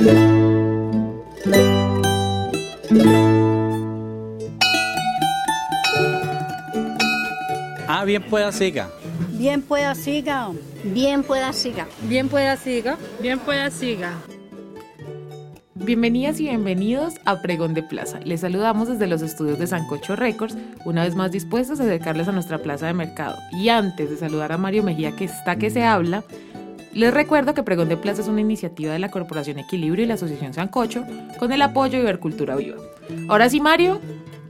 Ah, bien pueda siga. Bien pueda siga. Bien pueda siga. Bien pueda siga. Bien pueda siga. Bienvenidas y bienvenidos a Pregón de Plaza. Les saludamos desde los estudios de Sancocho Records, una vez más dispuestos a acercarles a nuestra plaza de mercado. Y antes de saludar a Mario Mejía, que está que se habla, les recuerdo que Pregón de Plaza es una iniciativa de la Corporación Equilibrio y la Asociación Sancocho con el apoyo de Ibercultura Viva. Ahora sí, Mario,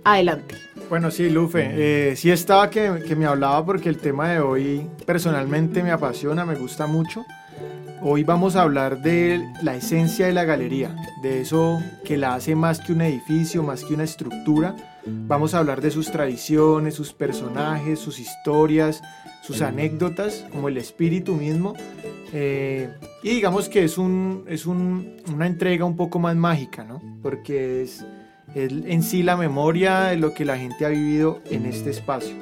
adelante. Bueno, sí, Lufe, eh, sí estaba que, que me hablaba porque el tema de hoy personalmente me apasiona, me gusta mucho. Hoy vamos a hablar de la esencia de la galería, de eso que la hace más que un edificio, más que una estructura. Vamos a hablar de sus tradiciones, sus personajes, sus historias, sus anécdotas, como el espíritu mismo. Eh, y digamos que es, un, es un, una entrega un poco más mágica, ¿no? Porque es, es en sí la memoria de lo que la gente ha vivido en este espacio.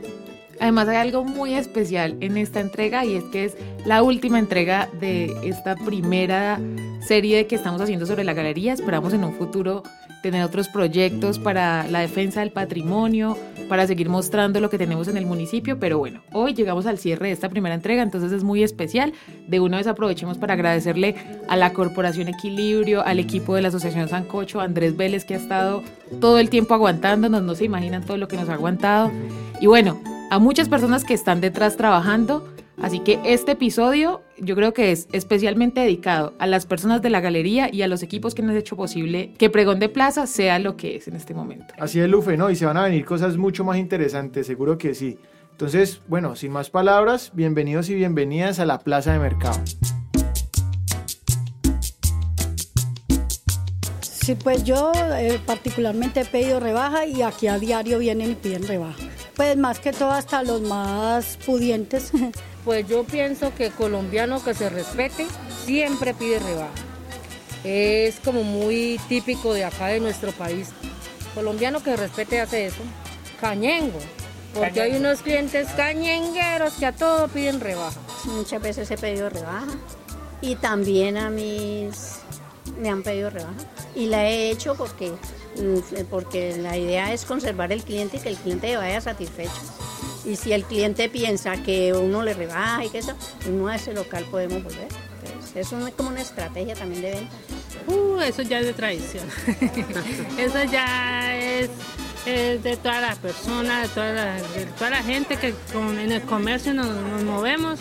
Además hay algo muy especial en esta entrega y es que es la última entrega de esta primera serie que estamos haciendo sobre la galería. Esperamos en un futuro tener otros proyectos para la defensa del patrimonio, para seguir mostrando lo que tenemos en el municipio, pero bueno, hoy llegamos al cierre de esta primera entrega, entonces es muy especial. De una vez aprovechemos para agradecerle a la Corporación Equilibrio, al equipo de la Asociación Sancocho, a Andrés Vélez que ha estado todo el tiempo aguantándonos, no se imaginan todo lo que nos ha aguantado. Y bueno, a muchas personas que están detrás trabajando. Así que este episodio yo creo que es especialmente dedicado a las personas de la galería y a los equipos que nos han hecho posible que Pregón de Plaza sea lo que es en este momento. Así es, Lufe, ¿no? Y se van a venir cosas mucho más interesantes, seguro que sí. Entonces, bueno, sin más palabras, bienvenidos y bienvenidas a la Plaza de Mercado. Sí, pues yo eh, particularmente he pedido rebaja y aquí a diario vienen y piden rebaja. Pues más que todo hasta los más pudientes. Pues yo pienso que colombiano que se respete siempre pide rebaja. Es como muy típico de acá de nuestro país. Colombiano que respete hace eso. Cañengo. Porque hay unos clientes cañengueros que a todo piden rebaja. Muchas veces he pedido rebaja. Y también a mis me han pedido rebaja. Y la he hecho porque, porque la idea es conservar el cliente y que el cliente vaya satisfecho. Y si el cliente piensa que uno le rebaja y que eso, uno a ese local podemos volver. Pues es como una estrategia también de venta. Uh, eso ya es de tradición. eso ya es, es de todas las personas, de toda la, de toda la gente que con- en el comercio nos, nos movemos.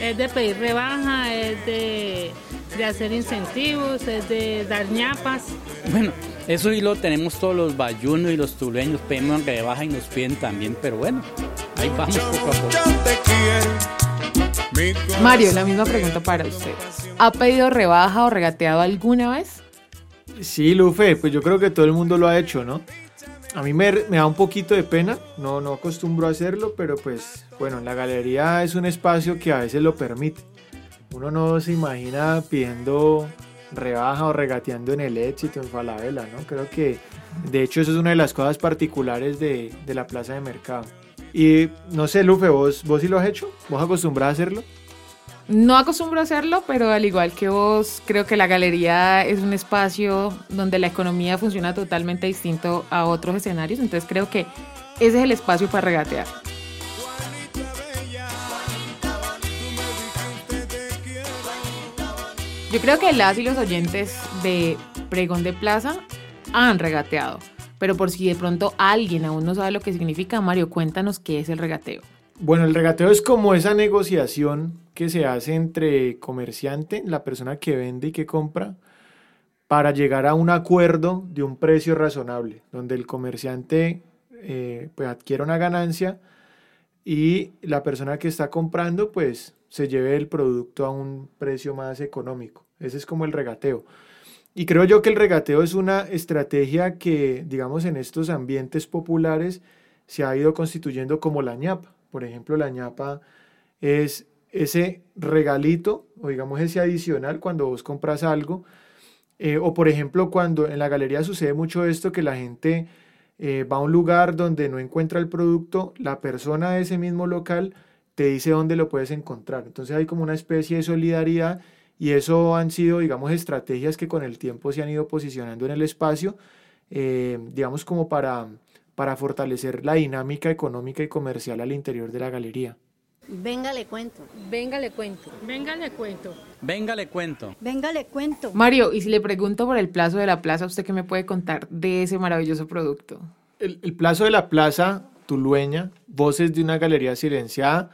Es de pedir rebaja, es de, de hacer incentivos, es de dar ñapas. Bueno, eso y lo tenemos todos los bayunos y los tuleños, pedimos rebaja y nos piden también, pero bueno, ahí vamos poco a poco. Mario, la misma pregunta para usted. ¿Ha pedido rebaja o regateado alguna vez? Sí, Lufe, pues yo creo que todo el mundo lo ha hecho, ¿no? A mí me, me da un poquito de pena, no, no acostumbro a hacerlo, pero pues bueno, la galería es un espacio que a veces lo permite. Uno no se imagina pidiendo rebaja o regateando en el éxito, en Falabella, ¿no? Creo que de hecho eso es una de las cosas particulares de, de la plaza de mercado. Y no sé, Lufe, ¿vos, ¿vos sí lo has hecho? ¿Vos acostumbras a hacerlo? No acostumbro a hacerlo, pero al igual que vos, creo que la galería es un espacio donde la economía funciona totalmente distinto a otros escenarios, entonces creo que ese es el espacio para regatear. Yo creo que las y los oyentes de Pregón de Plaza han regateado, pero por si de pronto alguien aún no sabe lo que significa, Mario, cuéntanos qué es el regateo. Bueno, el regateo es como esa negociación que se hace entre comerciante, la persona que vende y que compra, para llegar a un acuerdo de un precio razonable, donde el comerciante eh, pues adquiere una ganancia y la persona que está comprando pues se lleve el producto a un precio más económico. Ese es como el regateo. Y creo yo que el regateo es una estrategia que, digamos, en estos ambientes populares se ha ido constituyendo como la ñapa. Por ejemplo, la ñapa es ese regalito o digamos ese adicional cuando vos compras algo. Eh, o por ejemplo, cuando en la galería sucede mucho esto que la gente eh, va a un lugar donde no encuentra el producto, la persona de ese mismo local te dice dónde lo puedes encontrar. Entonces hay como una especie de solidaridad y eso han sido, digamos, estrategias que con el tiempo se han ido posicionando en el espacio, eh, digamos, como para, para fortalecer la dinámica económica y comercial al interior de la galería. Venga, le cuento. Venga, le cuento. Venga, le cuento. Venga, le cuento. Venga, le cuento. Mario, y si le pregunto por el plazo de la plaza, ¿usted qué me puede contar de ese maravilloso producto? El, el plazo de la plaza tulueña, Voces de una galería silenciada,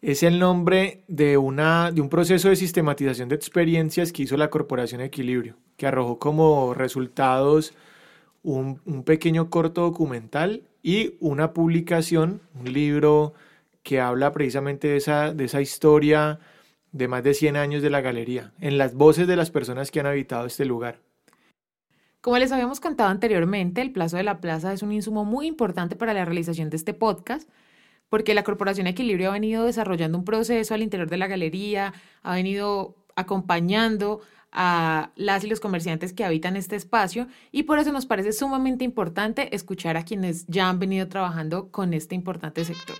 es el nombre de, una, de un proceso de sistematización de experiencias que hizo la Corporación Equilibrio, que arrojó como resultados un, pequeño corto documental y una publicación, un libro que habla precisamente de esa, de esa historia de más de 100 años de la galería, en las voces de las personas que han habitado este lugar. Como les habíamos contado anteriormente, el plazo de la plaza es un insumo muy importante para la realización de este podcast, porque la Corporación Equilibrio ha venido desarrollando un proceso al interior de la galería, ha venido acompañando a las y los comerciantes que habitan este espacio y por eso nos parece sumamente importante escuchar a quienes ya han venido trabajando con este importante sector.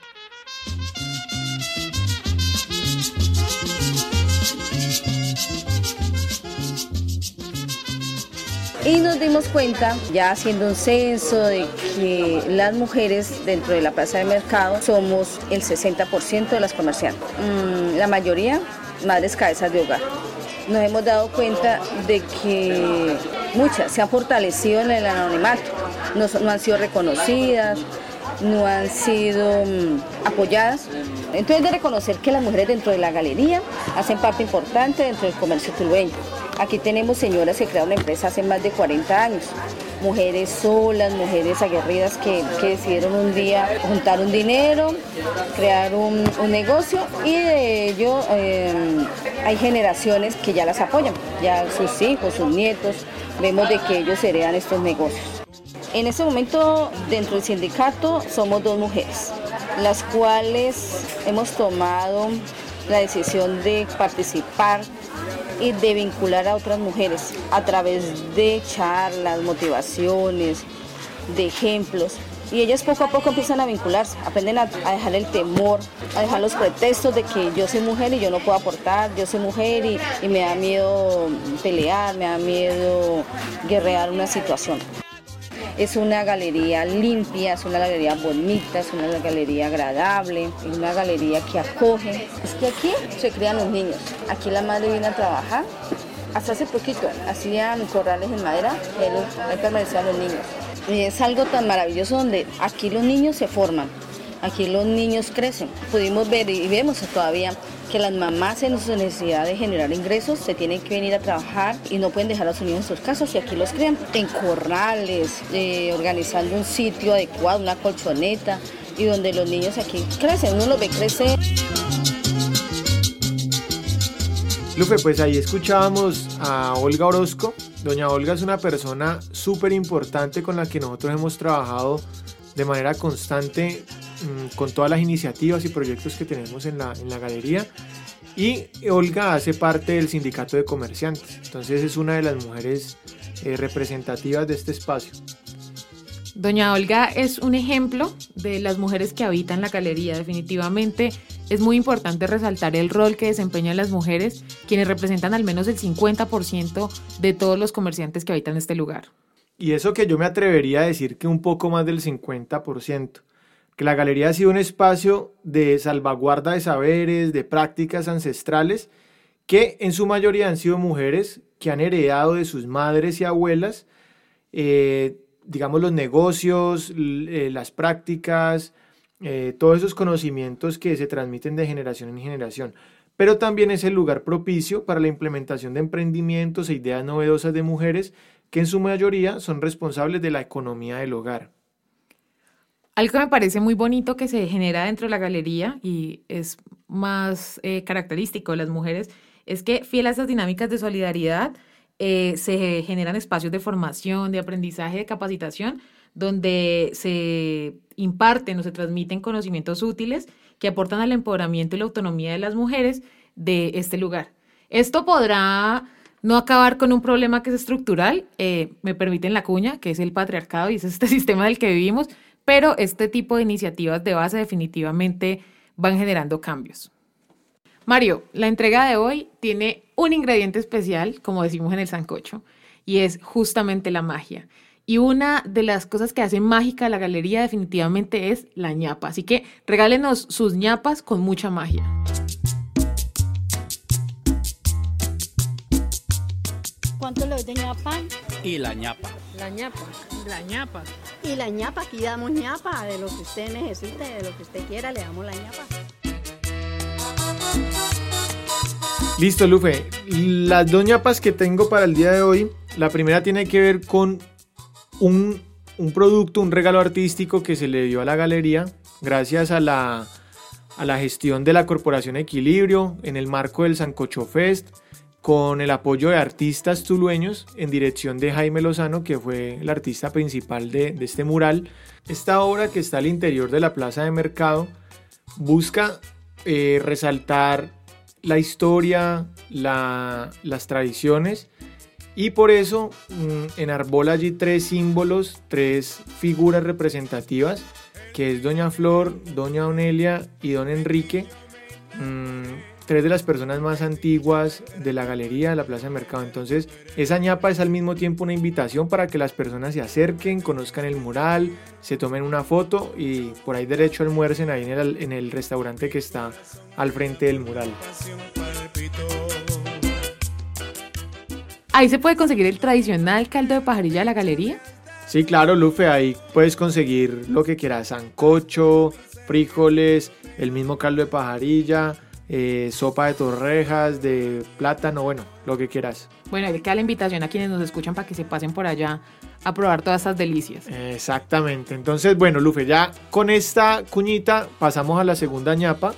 Y nos dimos cuenta, ya haciendo un censo, de que las mujeres dentro de la plaza de mercado somos el 60% de las comerciantes. Mm, la mayoría, madres cabezas de hogar. Nos hemos dado cuenta de que muchas se han fortalecido en el anonimato, no, no han sido reconocidas, no han sido mm, apoyadas. Entonces de reconocer que las mujeres dentro de la galería hacen parte importante dentro del comercio tulueño. Aquí tenemos señoras que crearon una empresa hace más de 40 años, mujeres solas, mujeres aguerridas que, decidieron un día juntar un dinero, crear un, negocio y de ello eh, hay generaciones que ya las apoyan, ya sus hijos, sus nietos, vemos de que ellos heredan estos negocios. En este momento dentro del sindicato somos dos mujeres, las cuales hemos tomado la decisión de participar y de vincular a otras mujeres a través de charlas, motivaciones, de ejemplos. Y ellas poco a poco empiezan a vincularse, aprenden a, dejar el temor, a dejar los pretextos de que yo soy mujer y yo no puedo aportar, yo soy mujer y, y me da miedo pelear, me da miedo guerrear una situación. Es una galería limpia, es una galería bonita, es una galería agradable, es una galería que acoge. Es que aquí se crían los niños. Aquí la madre viene a trabajar. Hasta hace poquito hacían corrales en madera, ahí permanecían los niños. Y es algo tan maravilloso donde aquí los niños se forman, aquí los niños crecen. Pudimos ver y vemos todavía que las mamás en su necesidad de generar ingresos se tienen que venir a trabajar y no pueden dejar a sus niños en sus casas y aquí los crían en corrales, eh, organizando un sitio adecuado, una colchoneta y donde los niños aquí crecen, uno los ve crecer. Lufe, pues ahí escuchábamos a Olga Orozco. Doña Olga es una persona súper importante con la que nosotros hemos trabajado de manera constante con todas las iniciativas y proyectos que tenemos en la, en la galería. Y Olga hace parte del sindicato de comerciantes, entonces es una de las mujeres eh, representativas de este espacio. Doña Olga es un ejemplo de las mujeres que habitan la galería. Definitivamente es muy importante resaltar el rol que desempeñan las mujeres, quienes representan al menos el 50% de todos los comerciantes que habitan este lugar. Y eso que yo me atrevería a decir que un poco más del 50% que la galería ha sido un espacio de salvaguarda de saberes, de prácticas ancestrales, que en su mayoría han sido mujeres que han heredado de sus madres y abuelas, eh, digamos, los negocios, eh, las prácticas, eh, todos esos conocimientos que se transmiten de generación en generación. Pero también es el lugar propicio para la implementación de emprendimientos e ideas novedosas de mujeres que en su mayoría son responsables de la economía del hogar. Algo que me parece muy bonito que se genera dentro de la galería y es más eh, característico de las mujeres es que, fiel a estas dinámicas de solidaridad, eh, se generan espacios de formación, de aprendizaje, de capacitación, donde se imparten o se transmiten conocimientos útiles que aportan al empoderamiento y la autonomía de las mujeres de este lugar. Esto podrá no acabar con un problema que es estructural, eh, me permiten la cuña, que es el patriarcado y es este sistema del que vivimos, pero este tipo de iniciativas de base definitivamente van generando cambios. Mario, la entrega de hoy tiene un ingrediente especial, como decimos en el sancocho, y es justamente la magia. Y una de las cosas que hace mágica la galería definitivamente es la ñapa. Así que regálenos sus ñapas con mucha magia. ¿Cuánto le doy de ñapa? Y la ñapa. La ñapa. La ñapa. Y la ñapa, aquí damos ñapa de lo que usted necesite, de lo que usted quiera, le damos la ñapa. Listo, Lufe. Las dos ñapas que tengo para el día de hoy, la primera tiene que ver con un, un producto, un regalo artístico que se le dio a la galería gracias a la, a la gestión de la Corporación Equilibrio en el marco del Sancocho Fest con el apoyo de artistas tulueños en dirección de Jaime Lozano, que fue el artista principal de, este mural. Esta obra que está al interior de la plaza de mercado busca eh, resaltar la historia, la, las tradiciones y por eso mmm, enarbola allí tres símbolos, tres figuras representativas, que es Doña Flor, Doña Onelia y Don Enrique. Mmm, tres de las personas más antiguas de la galería de la Plaza de Mercado. Entonces, esa ñapa es al mismo tiempo una invitación para que las personas se acerquen, conozcan el mural, se tomen una foto y por ahí derecho almuercen ahí en el, en el restaurante que está al frente del mural. Ahí se puede conseguir el tradicional caldo de pajarilla de la galería. Sí, claro, Lufe, ahí puedes conseguir lo que quieras, sancocho, frijoles, el mismo caldo de pajarilla, eh, sopa de torrejas, de plátano, bueno, lo que quieras. Bueno, le queda la invitación a quienes nos escuchan para que se pasen por allá a probar todas estas delicias. Exactamente. Entonces, bueno, Lufe, ya con esta cuñita pasamos a la segunda ñapa.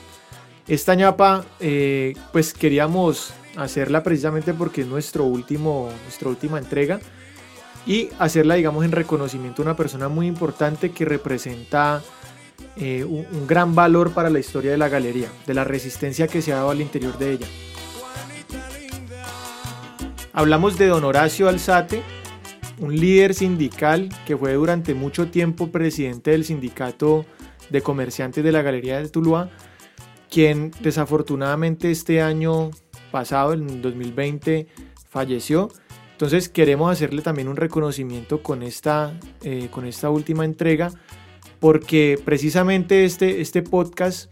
Esta ñapa, eh, pues queríamos hacerla precisamente porque es nuestro último, nuestra última entrega y hacerla, digamos, en reconocimiento a una persona muy importante que representa eh, un, gran valor para la historia de la galería, de la resistencia que se ha dado al interior de ella. Hablamos de don Horacio Alzate, un líder sindical que fue durante mucho tiempo presidente del sindicato de comerciantes de la Galería de Tuluá, quien desafortunadamente este año pasado, en 2020, falleció. Entonces queremos hacerle también un reconocimiento con esta, eh, con esta última entrega porque precisamente este, este podcast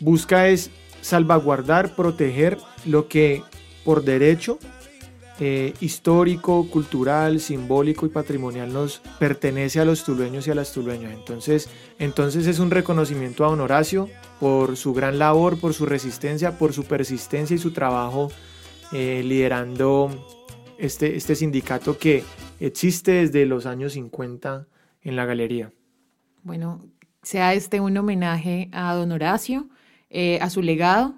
busca es salvaguardar, proteger lo que por derecho eh, histórico, cultural, simbólico y patrimonial nos pertenece a los tulueños y a las tulueñas. Entonces, entonces es un reconocimiento a Don Horacio por su gran labor, por su resistencia, por su persistencia y su trabajo eh, liderando este, este sindicato que existe desde los años 50 en la galería bueno, sea este un homenaje a don Horacio, eh, a su legado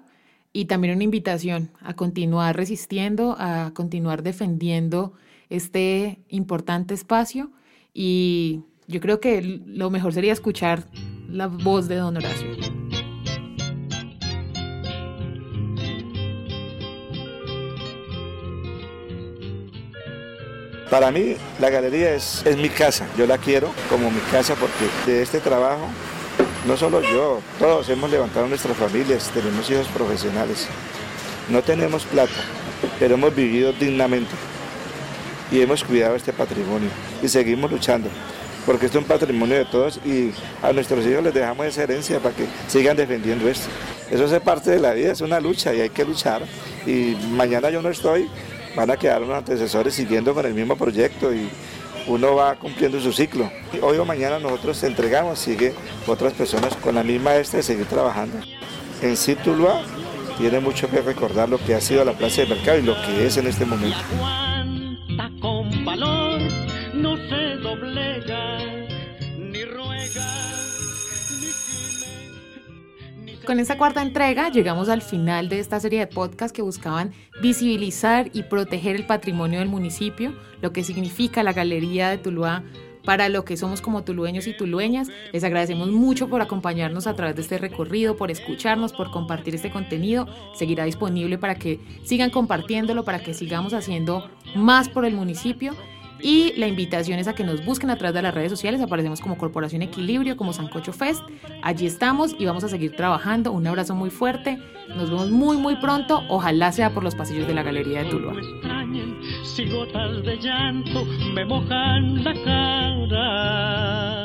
y también una invitación a continuar resistiendo, a continuar defendiendo este importante espacio y yo creo que lo mejor sería escuchar la voz de don Horacio. Para mí la galería es, es mi casa, yo la quiero como mi casa porque de este trabajo no solo yo, todos hemos levantado nuestras familias, tenemos hijos profesionales. No tenemos plata, pero hemos vivido dignamente y hemos cuidado este patrimonio y seguimos luchando, porque esto es un patrimonio de todos y a nuestros hijos les dejamos esa herencia para que sigan defendiendo esto. Eso es parte de la vida, es una lucha y hay que luchar. Y mañana yo no estoy, van a quedar unos antecesores siguiendo con el mismo proyecto y uno va cumpliendo su ciclo. Hoy o mañana nosotros entregamos, sigue otras personas con la misma este de seguir trabajando. En sí Tuluá tiene mucho que recordar lo que ha sido la plaza de mercado y lo que es en este momento. No se doblega, ni ruega. Con esta cuarta entrega llegamos al final de esta serie de podcasts que buscaban visibilizar y proteger el patrimonio del municipio, lo que significa la Galería de Tuluá para lo que somos como tulueños y tulueñas. Les agradecemos mucho por acompañarnos a través de este recorrido, por escucharnos, por compartir este contenido. Seguirá disponible para que sigan compartiéndolo, para que sigamos haciendo más por el municipio Y la invitación es a que nos busquen a través de las redes sociales. Aparecemos como Corporación Equilibrio, como Sancocho Fest. Allí estamos y vamos a seguir trabajando. Un abrazo muy fuerte. Nos vemos muy, muy pronto. Ojalá sea por los pasillos de la Galería de Tuluá. Si gotas de llanto me mojan la cara.